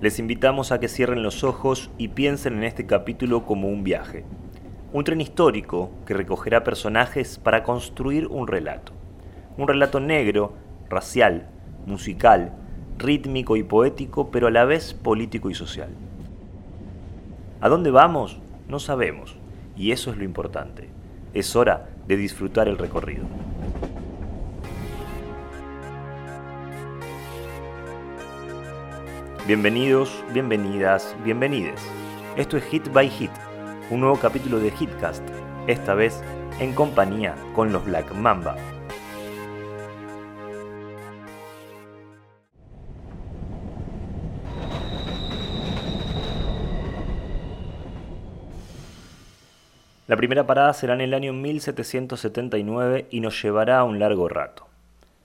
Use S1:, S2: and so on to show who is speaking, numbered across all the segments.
S1: Les invitamos a que cierren los ojos y piensen en este capítulo como un viaje. Un tren histórico que recogerá personajes para construir un relato. Un relato negro, racial, musical, rítmico y poético, pero a la vez político y social. ¿A dónde vamos? No sabemos, y eso es lo importante. Es hora de disfrutar el recorrido. Bienvenidos, bienvenidas, bienvenides. Esto es Hit by Hit, un nuevo capítulo de Hitcast, esta vez en compañía con los Black Mamba. La primera parada será en el año 1779 y nos llevará un largo rato.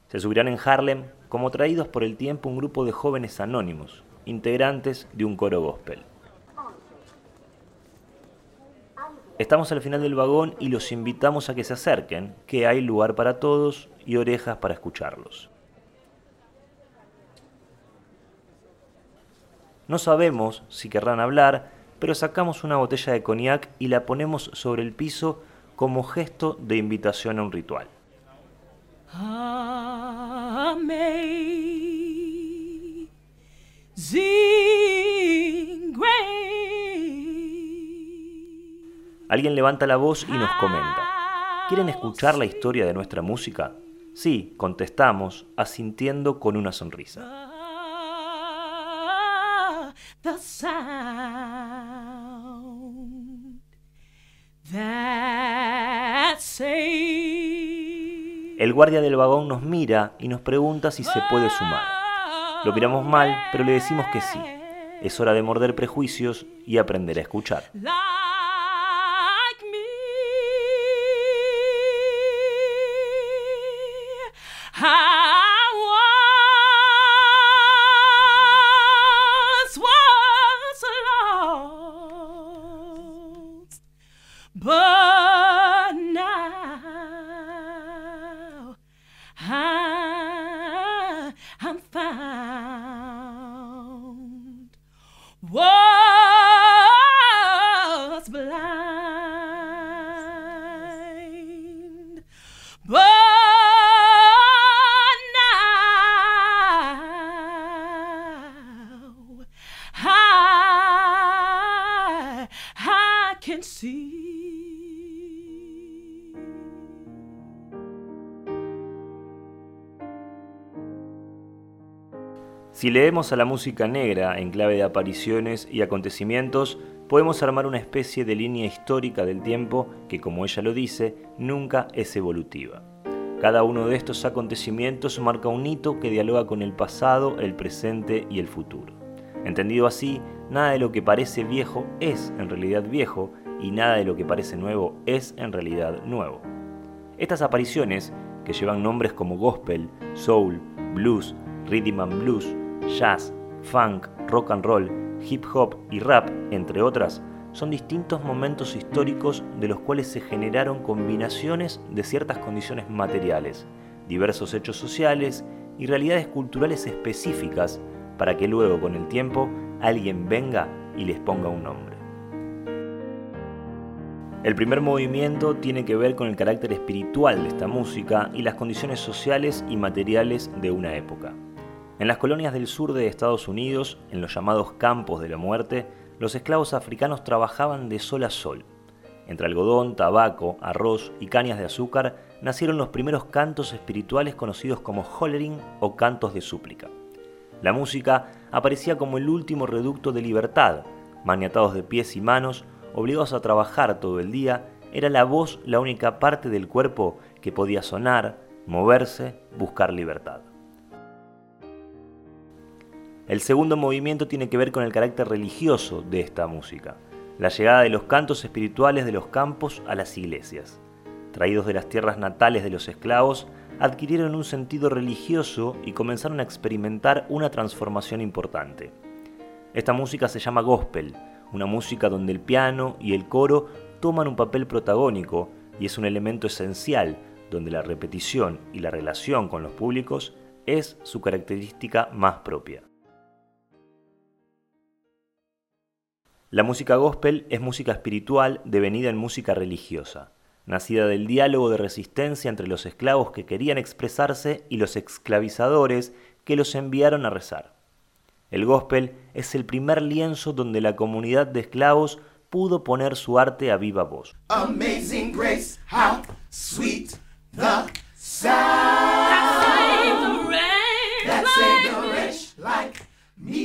S1: Se subirán en Harlem como traídos por el tiempo un grupo de jóvenes anónimos, integrantes de un coro gospel. Estamos al final del vagón y los invitamos a que se acerquen, que hay lugar para todos y orejas para escucharlos. No sabemos si querrán hablar, pero sacamos una botella de cognac y la ponemos sobre el piso como gesto de invitación a un ritual. Alguien levanta la voz y nos comenta. ¿Quieren escuchar la historia de nuestra música? Sí, contestamos, asintiendo con una sonrisa. El guardia del vagón nos mira y nos pregunta si se puede sumar. Lo miramos mal, pero le decimos que sí. Es hora de morder prejuicios y aprender a escuchar. Si leemos a la música negra en clave de apariciones y acontecimientos, podemos armar una especie de línea histórica del tiempo que, como ella lo dice, nunca es evolutiva. Cada uno de estos acontecimientos marca un hito que dialoga con el pasado, el presente y el futuro. Entendido así, nada de lo que parece viejo es en realidad viejo y nada de lo que parece nuevo es en realidad nuevo. Estas apariciones, que llevan nombres como gospel, soul, blues, rhythm and blues, jazz, funk, rock and roll, hip hop y rap, entre otras, son distintos momentos históricos de los cuales se generaron combinaciones de ciertas condiciones materiales, diversos hechos sociales y realidades culturales específicas para que luego con el tiempo alguien venga y les ponga un nombre. El primer movimiento tiene que ver con el carácter espiritual de esta música y las condiciones sociales y materiales de una época. En las colonias del sur de Estados Unidos, en los llamados campos de la muerte, los esclavos africanos trabajaban de sol a sol. Entre algodón, tabaco, arroz y cañas de azúcar nacieron los primeros cantos espirituales conocidos como hollering o cantos de súplica. La música aparecía como el último reducto de libertad. Maniatados de pies y manos, obligados a trabajar todo el día, era la voz la única parte del cuerpo que podía sonar, moverse, buscar libertad. El segundo movimiento tiene que ver con el carácter religioso de esta música, la llegada de los cantos espirituales de los campos a las iglesias. Traídos de las tierras natales de los esclavos, adquirieron un sentido religioso y comenzaron a experimentar una transformación importante. Esta música se llama gospel, una música donde el piano y el coro toman un papel protagónico y es un elemento esencial donde la repetición y la relación con los públicos es su característica más propia. La música gospel es música espiritual devenida en música religiosa, nacida del diálogo de resistencia entre los esclavos que querían expresarse y los esclavizadores que los enviaron a rezar. El gospel es el primer lienzo donde la comunidad de esclavos pudo poner su arte a viva voz. Amazing grace, how sweet the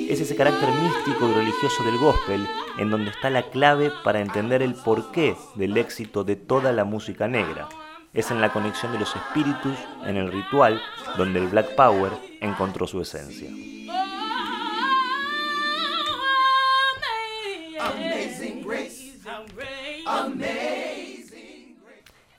S1: es ese carácter místico y religioso del gospel en donde está la clave para entender el porqué del éxito de toda la música negra. Es en la conexión de los espíritus, en el ritual, donde el Black Power encontró su esencia.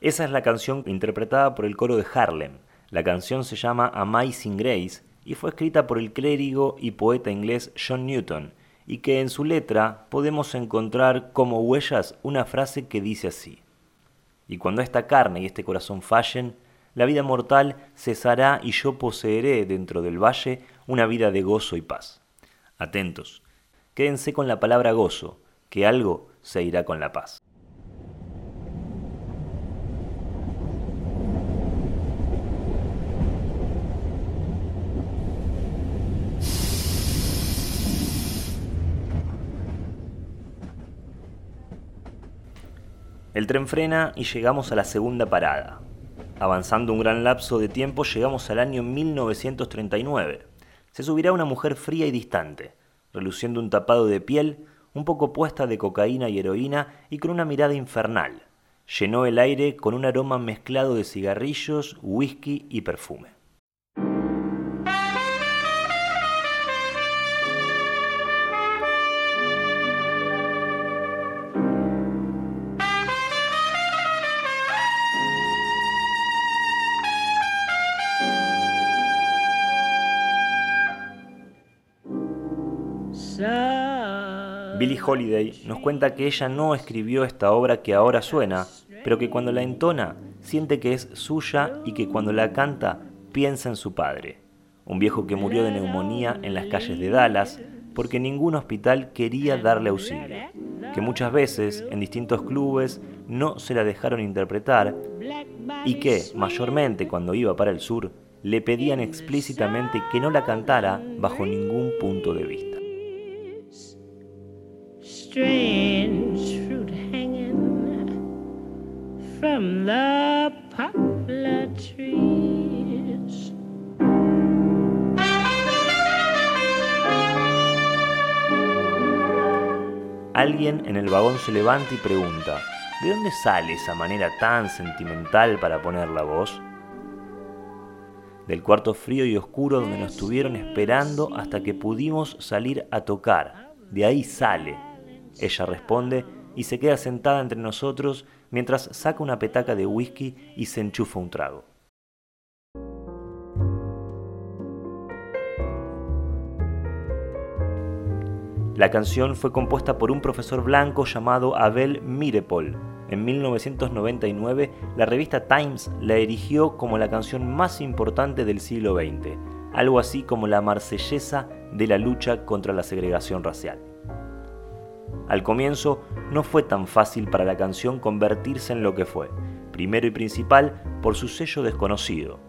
S1: Esa es la canción interpretada por el coro de Harlem. La canción se llama Amazing Grace y fue escrita por el clérigo y poeta inglés John Newton, y que en su letra podemos encontrar como huellas una frase que dice así. Y cuando esta carne y este corazón fallen, la vida mortal cesará y yo poseeré dentro del valle una vida de gozo y paz. Atentos, quédense con la palabra gozo, que algo se irá con la paz. El tren frena y llegamos a la segunda parada. Avanzando un gran lapso de tiempo llegamos al año 1939. Se subirá una mujer fría y distante, reluciendo un tapado de piel, un poco puesta de cocaína y heroína y con una mirada infernal. Llenó el aire con un aroma mezclado de cigarrillos, whisky y perfume. Holiday nos cuenta que ella no escribió esta obra que ahora suena, pero que cuando la entona siente que es suya y que cuando la canta piensa en su padre, un viejo que murió de neumonía en las calles de Dallas porque ningún hospital quería darle auxilio, que muchas veces en distintos clubes no se la dejaron interpretar y que, mayormente cuando iba para el sur, le pedían explícitamente que no la cantara bajo ningún punto de vista. Alguien en el vagón se levanta y pregunta, ¿de dónde sale esa manera tan sentimental para poner la voz? Del cuarto frío y oscuro donde nos estuvieron esperando hasta que pudimos salir a tocar. De ahí sale, ella responde y se queda sentada entre nosotros mientras saca una petaca de whisky y se enchufa un trago. La canción fue compuesta por un profesor blanco llamado Abel Mirepol. En 1999, la revista Times la erigió como la canción más importante del siglo XX, algo así como la marsellesa de la lucha contra la segregación racial. Al comienzo no fue tan fácil para la canción convertirse en lo que fue. Primero y principal, por su sello desconocido.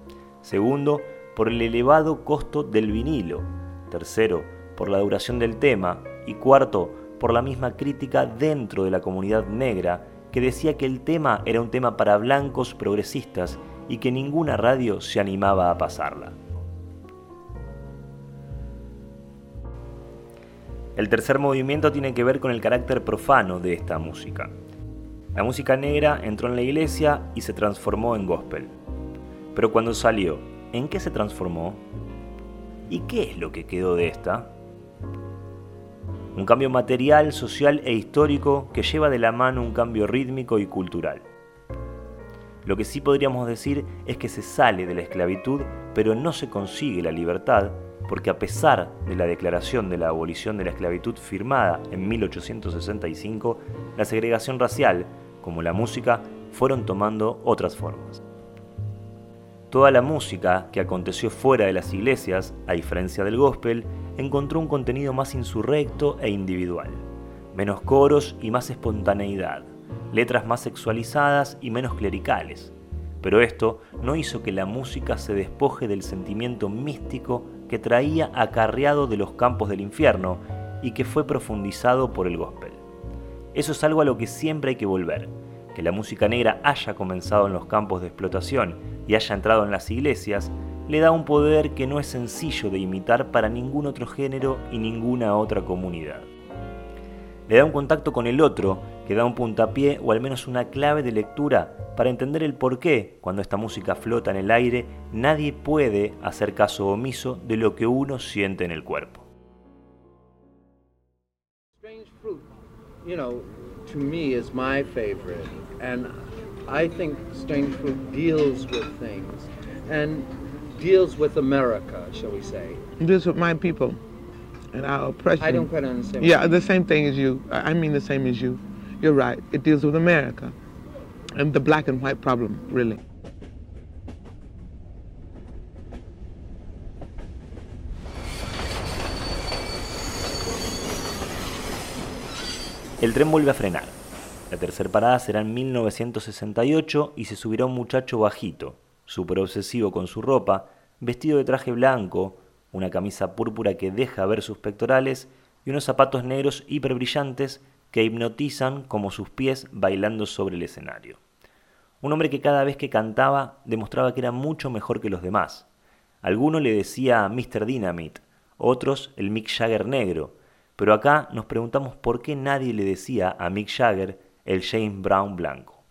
S1: Segundo, por el elevado costo del vinilo. Tercero, por la duración del tema. Y cuarto, por la misma crítica dentro de la comunidad negra que decía que el tema era un tema para blancos progresistas y que ninguna radio se animaba a pasarla. El tercer movimiento tiene que ver con el carácter profano de esta música. La música negra entró en la iglesia y se transformó en gospel. Pero cuando salió, ¿en qué se transformó? ¿Y qué es lo que quedó de esta? Un cambio material, social e histórico que lleva de la mano un cambio rítmico y cultural. Lo que sí podríamos decir es que se sale de la esclavitud, pero no se consigue la libertad porque a pesar de la declaración de la abolición de la esclavitud firmada en 1865, la segregación racial, como la música, fueron tomando otras formas. Toda la música que aconteció fuera de las iglesias, a diferencia del gospel, encontró un contenido más insurrecto e individual. menos coros y más espontaneidad, letras más sexualizadas y menos clericales. Pero esto no hizo que la música se despoje del sentimiento místico que traía acarreado de los campos del infierno y que fue profundizado por el gospel. Eso es algo a lo que siempre hay que volver, que la música negra haya comenzado en los campos de explotación y haya entrado en las iglesias, le da un poder que no es sencillo de imitar para ningún otro género y ninguna otra comunidad. Le da un contacto con el otro que da un puntapié o al menos una clave de lectura para entender el por qué, cuando esta música flota en el aire, nadie puede hacer caso omiso de lo que uno siente en el cuerpo.
S2: Strange fruit, you know, to me is my favorite, and I think strange fruit deals with things and deals with America, shall we say?
S3: Deals with my people and our oppression.
S2: I don't quite understand.
S3: Yeah, the same thing as you. I mean the same as you. You're right. It deals with America and the black and white problem, really.
S1: El tren vuelve a frenar. La tercera parada será en 1968 y se subirá un muchacho bajito, súper obsesivo con su ropa, vestido de traje blanco, una camisa púrpura que deja ver sus pectorales y unos zapatos negros hiperbrillantes que hipnotizan como sus pies bailando sobre el escenario. Un hombre que cada vez que cantaba demostraba que era mucho mejor que los demás. Alguno le decía Mr. Dynamite, otros el Mick Jagger negro, pero acá nos preguntamos por qué nadie le decía a Mick Jagger el James Brown blanco.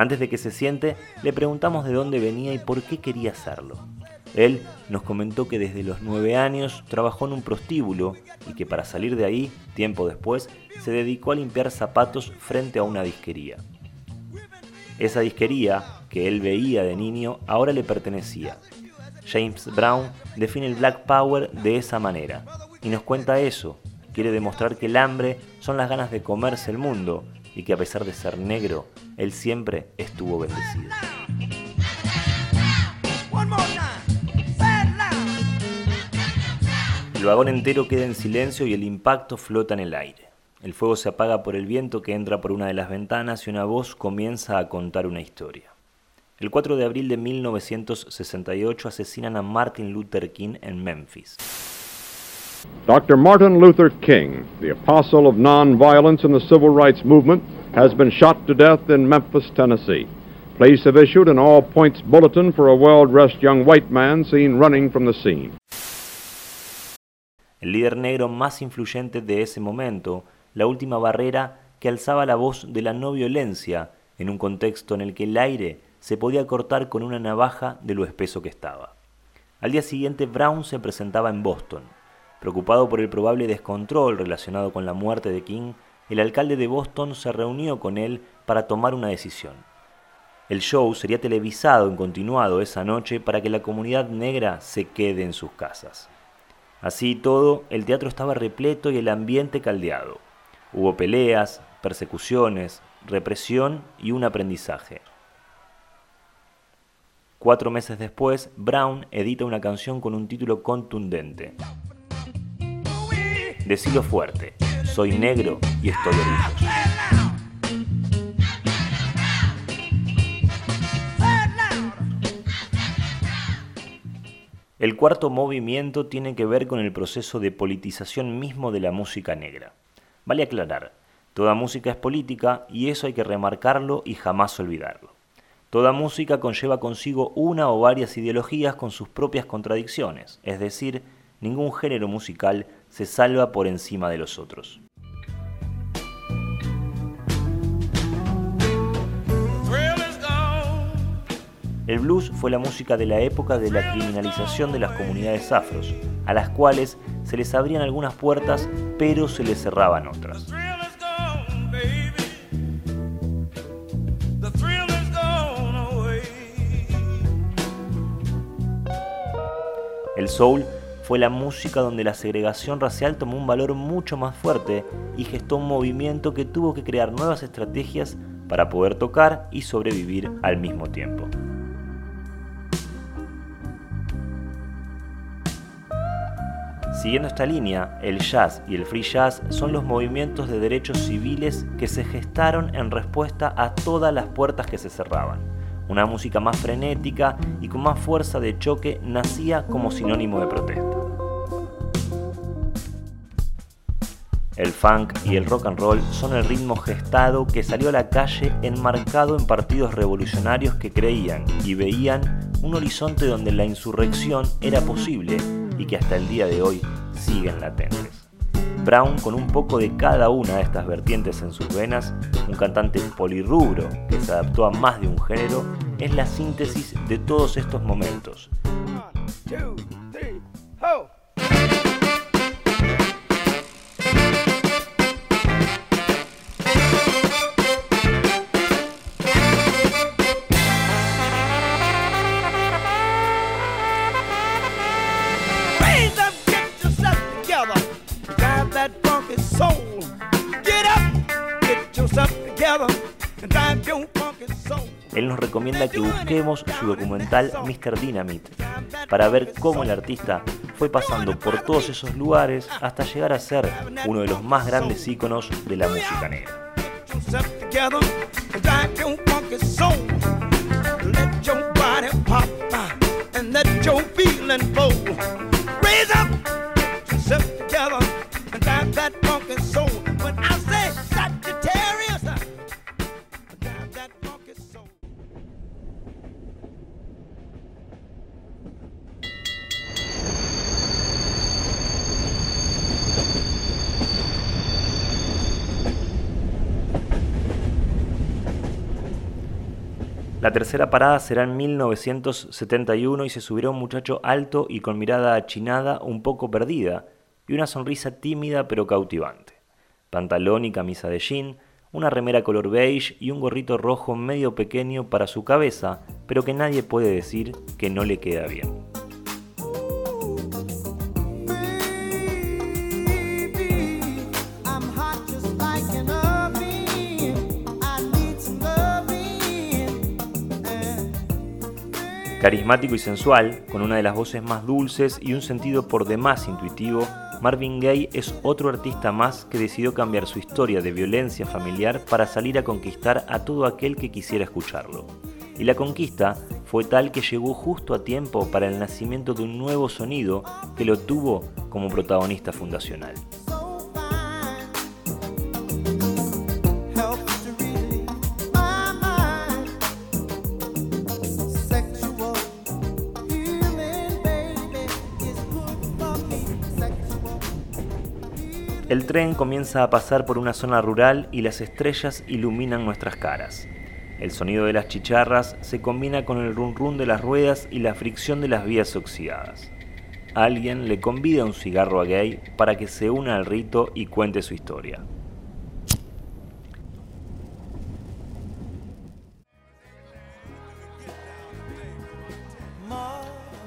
S1: Antes de que se siente, le preguntamos de dónde venía y por qué quería hacerlo. Él nos comentó que desde los nueve años trabajó en un prostíbulo y que para salir de ahí, tiempo después, se dedicó a limpiar zapatos frente a una disquería. Esa disquería, que él veía de niño, ahora le pertenecía. James Brown define el Black Power de esa manera y nos cuenta eso. Quiere demostrar que el hambre son las ganas de comerse el mundo y que a pesar de ser negro, él siempre estuvo bendecido. El vagón entero queda en silencio y el impacto flota en el aire. El fuego se apaga por el viento que entra por una de las ventanas y una voz comienza a contar una historia. El 4 de abril de 1968 asesinan a Martin Luther King en Memphis.
S4: Dr. Martin Luther King, the apostle of nonviolence in the civil rights movement, has been shot to death in Memphis, Tennessee. Police have issued an all points bulletin for a well dressed young white man seen running from the scene.
S1: El líder negro más influyente de ese momento, la última barrera que alzaba la voz de la no violencia en un contexto en el que el aire se podía cortar con una navaja de lo espeso que estaba. Al día siguiente Brown se presentaba en Boston, Preocupado por el probable descontrol relacionado con la muerte de King, el alcalde de Boston se reunió con él para tomar una decisión. El show sería televisado en continuado esa noche para que la comunidad negra se quede en sus casas. Así todo, el teatro estaba repleto y el ambiente caldeado. Hubo peleas, persecuciones, represión y un aprendizaje. Cuatro meses después, Brown edita una canción con un título contundente, Decilo fuerte, soy negro y estoy orgulloso. El cuarto movimiento tiene que ver con el proceso de politización mismo de la música negra. Vale aclarar, toda música es política y eso hay que remarcarlo y jamás olvidarlo. Toda música conlleva consigo una o varias ideologías con sus propias contradicciones, es decir, ningún género musical se salva por encima de los otros. El blues fue la música de la época de la criminalización de las comunidades afros, a las cuales se les abrían algunas puertas, pero se les cerraban otras. El soul fue la música donde la segregación racial tomó un valor mucho más fuerte y gestó un movimiento que tuvo que crear nuevas estrategias para poder tocar y sobrevivir al mismo tiempo. Siguiendo esta línea, el jazz y el free jazz son los movimientos de derechos civiles que se gestaron en respuesta a todas las puertas que se cerraban. Una música más frenética y con más fuerza de choque nacía como sinónimo de protesta. El funk y el rock and roll son el ritmo gestado que salió a la calle enmarcado en partidos revolucionarios que creían y veían un horizonte donde la insurrección era posible y que hasta el día de hoy siguen latentes. Brown, con un poco de cada una de estas vertientes en sus venas, un cantante polirrubro que se adaptó a más de un género, es la síntesis de todos estos momentos. Él nos recomienda que busquemos su documental Mr. Dynamite para ver cómo el artista fue pasando por todos esos lugares hasta llegar a ser uno de los más grandes íconos de la música negra. La tercera parada será en 1971 y se subirá un muchacho alto y con mirada achinada un poco perdida y una sonrisa tímida pero cautivante. Pantalón y camisa de jean, una remera color beige y un gorrito rojo medio pequeño para su cabeza, pero que nadie puede decir que no le queda bien. Carismático y sensual, con una de las voces más dulces y un sentido por demás intuitivo, Marvin Gaye es otro artista más que decidió cambiar su historia de violencia familiar para salir a conquistar a todo aquel que quisiera escucharlo. Y la conquista fue tal que llegó justo a tiempo para el nacimiento de un nuevo sonido que lo tuvo como protagonista fundacional. El tren comienza a pasar por una zona rural y las estrellas iluminan nuestras caras. El sonido de las chicharras se combina con el run run de las ruedas y la fricción de las vías oxidadas. Alguien le convida un cigarro a Gay para que se una al rito y cuente su historia.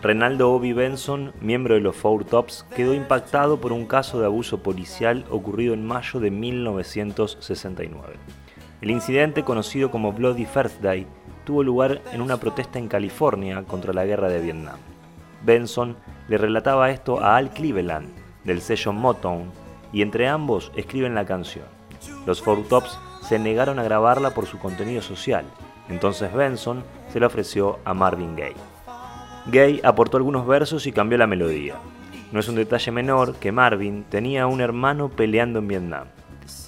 S1: Renaldo Obi Benson, miembro de los Four Tops, quedó impactado por un caso de abuso policial ocurrido en mayo de 1969. El incidente, conocido como Bloody First Day, tuvo lugar en una protesta en California contra la guerra de Vietnam. Benson le relataba esto a Al Cleveland, del sello Motown, y entre ambos escriben la canción. Los Four Tops se negaron a grabarla por su contenido social, entonces Benson se la ofreció a Marvin Gaye. Gay aportó algunos versos y cambió la melodía. No es un detalle menor que Marvin tenía un hermano peleando en Vietnam.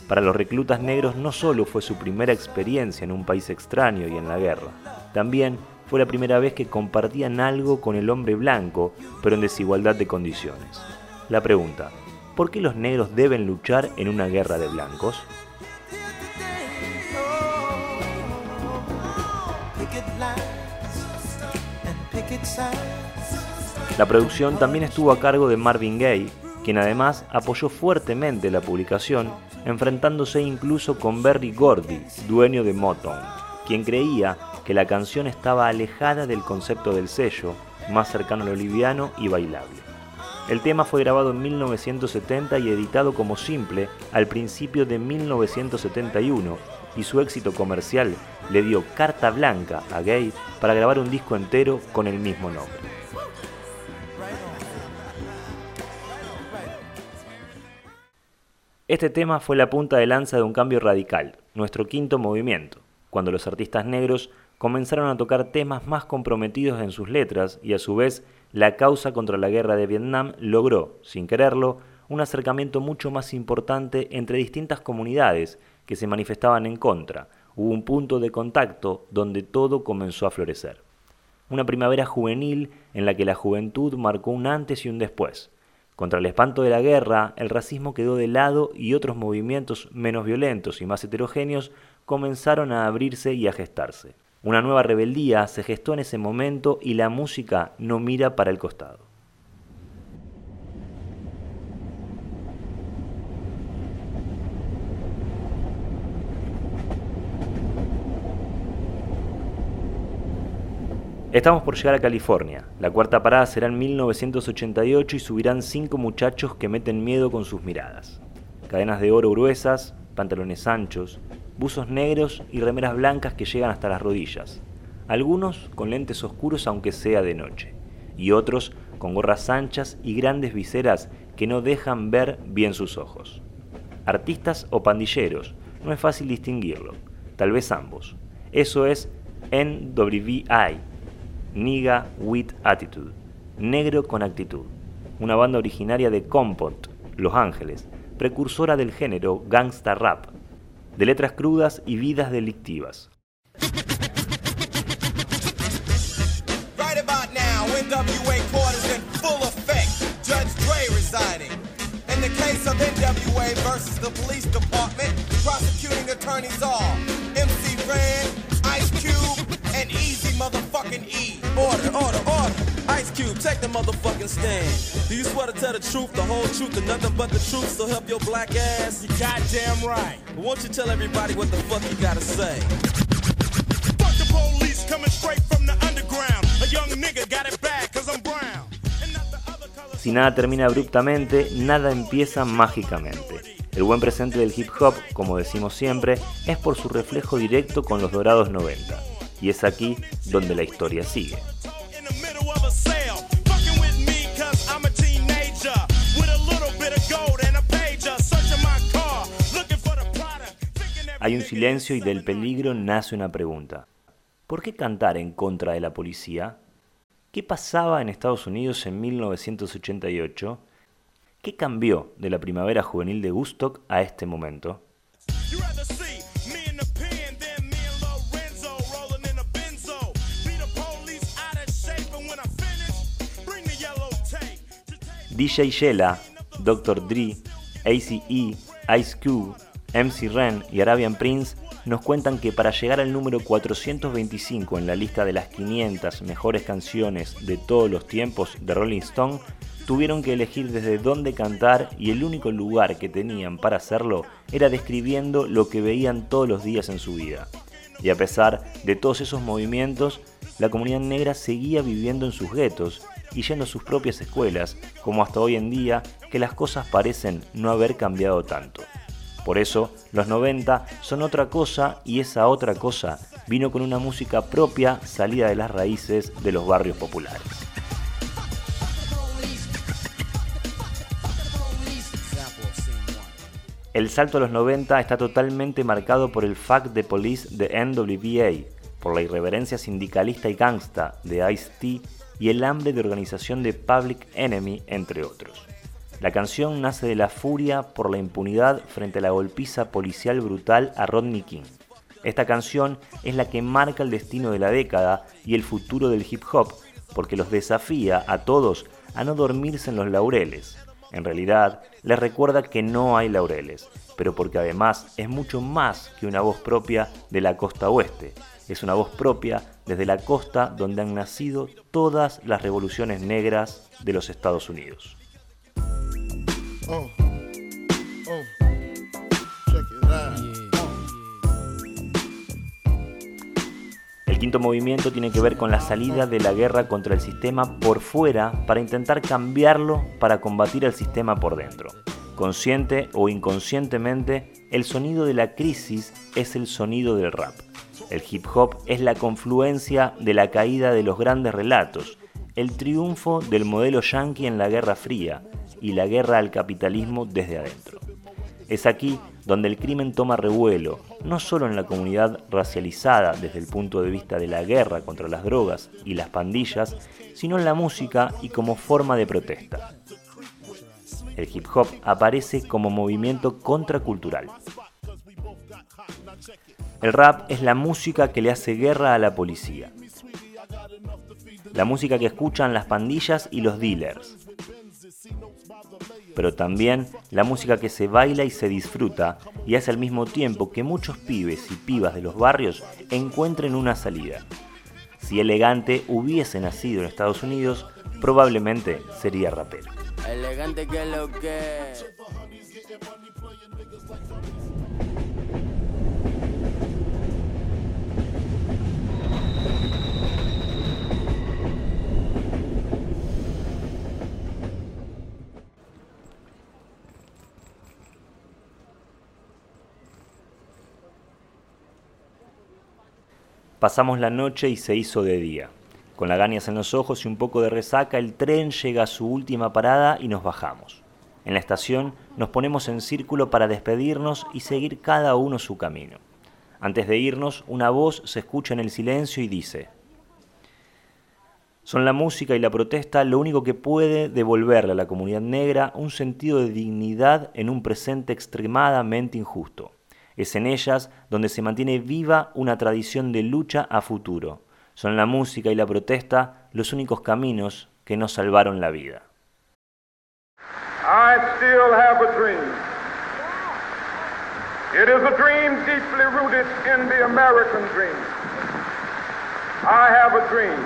S1: Para los reclutas negros no solo fue su primera experiencia en un país extraño y en la guerra, también fue la primera vez que compartían algo con el hombre blanco, pero en desigualdad de condiciones. La pregunta, ¿por qué los negros deben luchar en una guerra de blancos? La producción también estuvo a cargo de Marvin Gaye, quien además apoyó fuertemente la publicación, enfrentándose incluso con Berry Gordy, dueño de Motown, quien creía que la canción estaba alejada del concepto del sello, más cercano a lo liviano y bailable. El tema fue grabado en 1970 y editado como simple al principio de 1971, y su éxito comercial le dio carta blanca a Gay para grabar un disco entero con el mismo nombre. Este tema fue la punta de lanza de un cambio radical, nuestro quinto movimiento, cuando los artistas negros comenzaron a tocar temas más comprometidos en sus letras y a su vez la causa contra la guerra de Vietnam logró, sin quererlo, un acercamiento mucho más importante entre distintas comunidades que se manifestaban en contra. Hubo un punto de contacto donde todo comenzó a florecer. Una primavera juvenil en la que la juventud marcó un antes y un después. Contra el espanto de la guerra, el racismo quedó de lado y otros movimientos menos violentos y más heterogéneos comenzaron a abrirse y a gestarse. Una nueva rebeldía se gestó en ese momento y la música no mira para el costado. Estamos por llegar a California. La cuarta parada será en 1988 y subirán cinco muchachos que meten miedo con sus miradas. Cadenas de oro gruesas, pantalones anchos, buzos negros y remeras blancas que llegan hasta las rodillas, algunos con lentes oscuros aunque sea de noche, y otros con gorras anchas y grandes viseras que no dejan ver bien sus ojos. Artistas o pandilleros, no es fácil distinguirlo, tal vez ambos. Eso es NWI, Niga with Attitude, Negro con Actitud, una banda originaria de Compot, Los Ángeles, precursora del género gangsta rap, de letras crudas y vidas delictivas.
S5: Order, order, order. Ice Cube, take the motherfucking stand. Do you swear to tell the truth, the whole truth, and nothing but the truth, so help your black ass? You goddamn right. Won't you tell everybody what the fuck you gotta say? Fuck the police coming straight from the underground. A young nigga got it bad cause I'm brown.
S1: Si nada termina abruptamente, nada empieza mágicamente. El buen presente del hip hop, como decimos siempre, es por su reflejo directo con los dorados 90. Y es aquí donde la historia sigue. Hay un silencio y del peligro nace una pregunta. ¿Por qué cantar en contra de la policía? ¿Qué pasaba en Estados Unidos en 1988? ¿Qué cambió de la primavera juvenil de Woodstock a este momento? DJ Yella, Dr. Dre, ACE, Ice Cube, MC Ren y Arabian Prince nos cuentan que para llegar al número 425 en la lista de las 500 mejores canciones de todos los tiempos de Rolling Stone, tuvieron que elegir desde dónde cantar y el único lugar que tenían para hacerlo era describiendo lo que veían todos los días en su vida. Y a pesar de todos esos movimientos, la comunidad negra seguía viviendo en sus guetos y yendo a sus propias escuelas, como hasta hoy en día que las cosas parecen no haber cambiado tanto. Por eso, los 90 son otra cosa y esa otra cosa vino con una música propia salida de las raíces de los barrios populares. El salto a los 90 está totalmente marcado por el Fact the Police de NWA, por la irreverencia sindicalista y gangsta de Ice-T y el hambre de organización de Public Enemy, entre otros. La canción nace de la furia por la impunidad frente a la golpiza policial brutal a Rodney King. Esta canción es la que marca el destino de la década y el futuro del hip hop, porque los desafía a todos a no dormirse en los laureles. En realidad, les recuerda que no hay laureles, pero porque además es mucho más que una voz propia de la costa oeste. Es una voz propia desde la costa donde han nacido todas las revoluciones negras de los Estados Unidos.
S6: Oh. Oh. Check it out.
S1: El quinto movimiento tiene que ver con la salida de la guerra contra el sistema por fuera para intentar cambiarlo para combatir al sistema por dentro. Consciente o inconscientemente, el sonido de la crisis es el sonido del rap. El hip hop es la confluencia de la caída de los grandes relatos, el triunfo del modelo yankee en la Guerra Fría y la guerra al capitalismo desde adentro. Es aquí donde el crimen toma revuelo, no solo en la comunidad racializada desde el punto de vista de la guerra contra las drogas y las pandillas, sino en la música y como forma de protesta. El hip hop aparece como movimiento contracultural. El rap es la música que le hace guerra a la policía. La música que escuchan las pandillas y los dealers pero también la música que se baila y se disfruta y hace al mismo tiempo que muchos pibes y pibas de los barrios encuentren una salida. Si Elegante hubiese nacido en Estados Unidos, probablemente sería rapero. Elegante que lo que... Pasamos la noche y se hizo de día. Con lagañas en los ojos y un poco de resaca, el tren llega a su última parada y nos bajamos. En la estación nos ponemos en círculo para despedirnos y seguir cada uno su camino. Antes de irnos, una voz se escucha en el silencio y dice, son la música y la protesta lo único que puede devolverle a la comunidad negra un sentido de dignidad en un presente extremadamente injusto. Es en ellas donde se mantiene viva una tradición de lucha a futuro. Son la música y la protesta los únicos caminos que nos salvaron la vida.
S7: I still have a dream. It is a dream deeply rooted in the American dream. I have a dream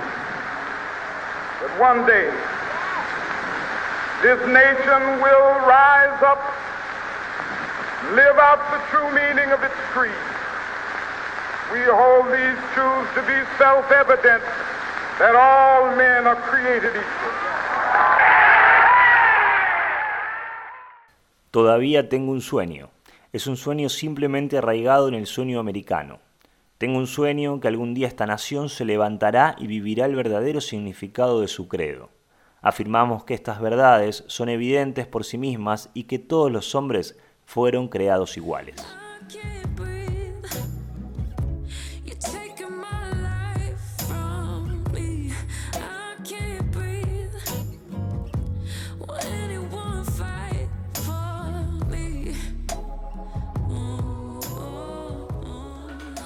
S7: that one day this nation will rise up live out the true meaning of its creed. We hold these truths to be self-evident that all men are created equal.
S1: Todavía tengo un sueño. Es un sueño simplemente arraigado en el sueño americano. Tengo un sueño que algún día esta nación se levantará y vivirá el verdadero significado de su credo. Afirmamos que estas verdades son evidentes por sí mismas y que todos los hombres fueron creados iguales.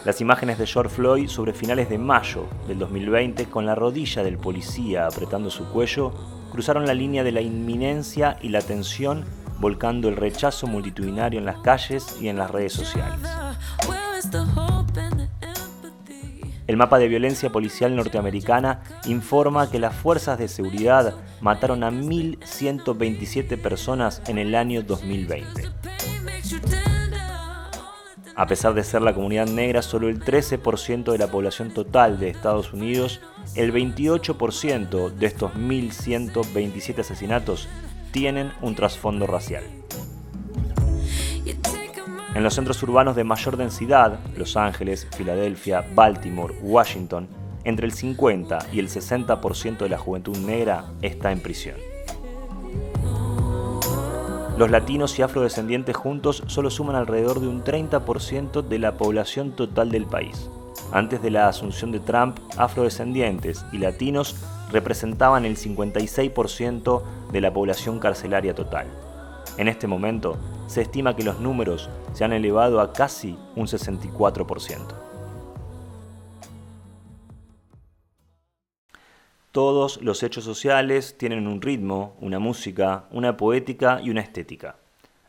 S1: Las imágenes de George Floyd sobre finales de mayo del 2020 con la rodilla del policía apretando su cuello cruzaron la línea de la inminencia y la tensión volcando el rechazo multitudinario en las calles y en las redes sociales. El mapa de violencia policial norteamericana informa que las fuerzas de seguridad mataron a 1.127 personas en el año 2020. A pesar de ser la comunidad negra solo el 13% de la población total de Estados Unidos, el 28% de estos 1.127 asesinatos tienen un trasfondo racial. En los centros urbanos de mayor densidad, Los Ángeles, Filadelfia, Baltimore, Washington, entre el 50 y el 60% de la juventud negra está en prisión. Los latinos y afrodescendientes juntos solo suman alrededor de un 30% de la población total del país. Antes de la asunción de Trump, afrodescendientes y latinos representaban el 56% de la población carcelaria total. En este momento, se estima que los números se han elevado a casi un 64%. Todos los hechos sociales tienen un ritmo, una música, una poética y una estética.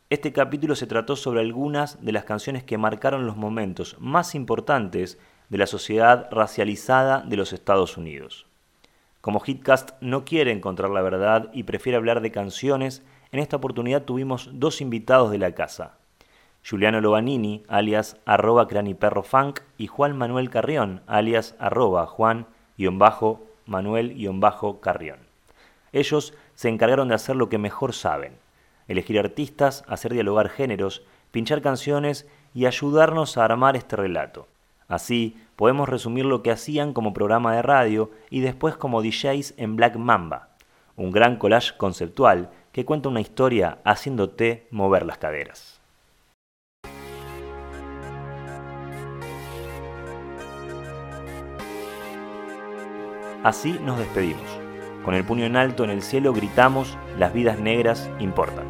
S1: Este capítulo se trató sobre algunas de las canciones que marcaron los momentos más importantes de la sociedad racializada de los Estados Unidos. Como Hitcast no quiere encontrar la verdad y prefiere hablar de canciones, en esta oportunidad tuvimos dos invitados de la casa. Juliano Lobanini, alias arroba craniperrofunk, y Juan Manuel Carrión, alias arroba Juan-Manuel-Carrión. Ellos se encargaron de hacer lo que mejor saben, elegir artistas, hacer dialogar géneros, pinchar canciones y ayudarnos a armar este relato. Así, podemos resumir lo que hacían como programa de radio y después como DJs en Black Mamba, un gran collage conceptual que cuenta una historia haciéndote mover las caderas. Así nos despedimos. Con el puño en alto en el cielo gritamos, las vidas negras importan.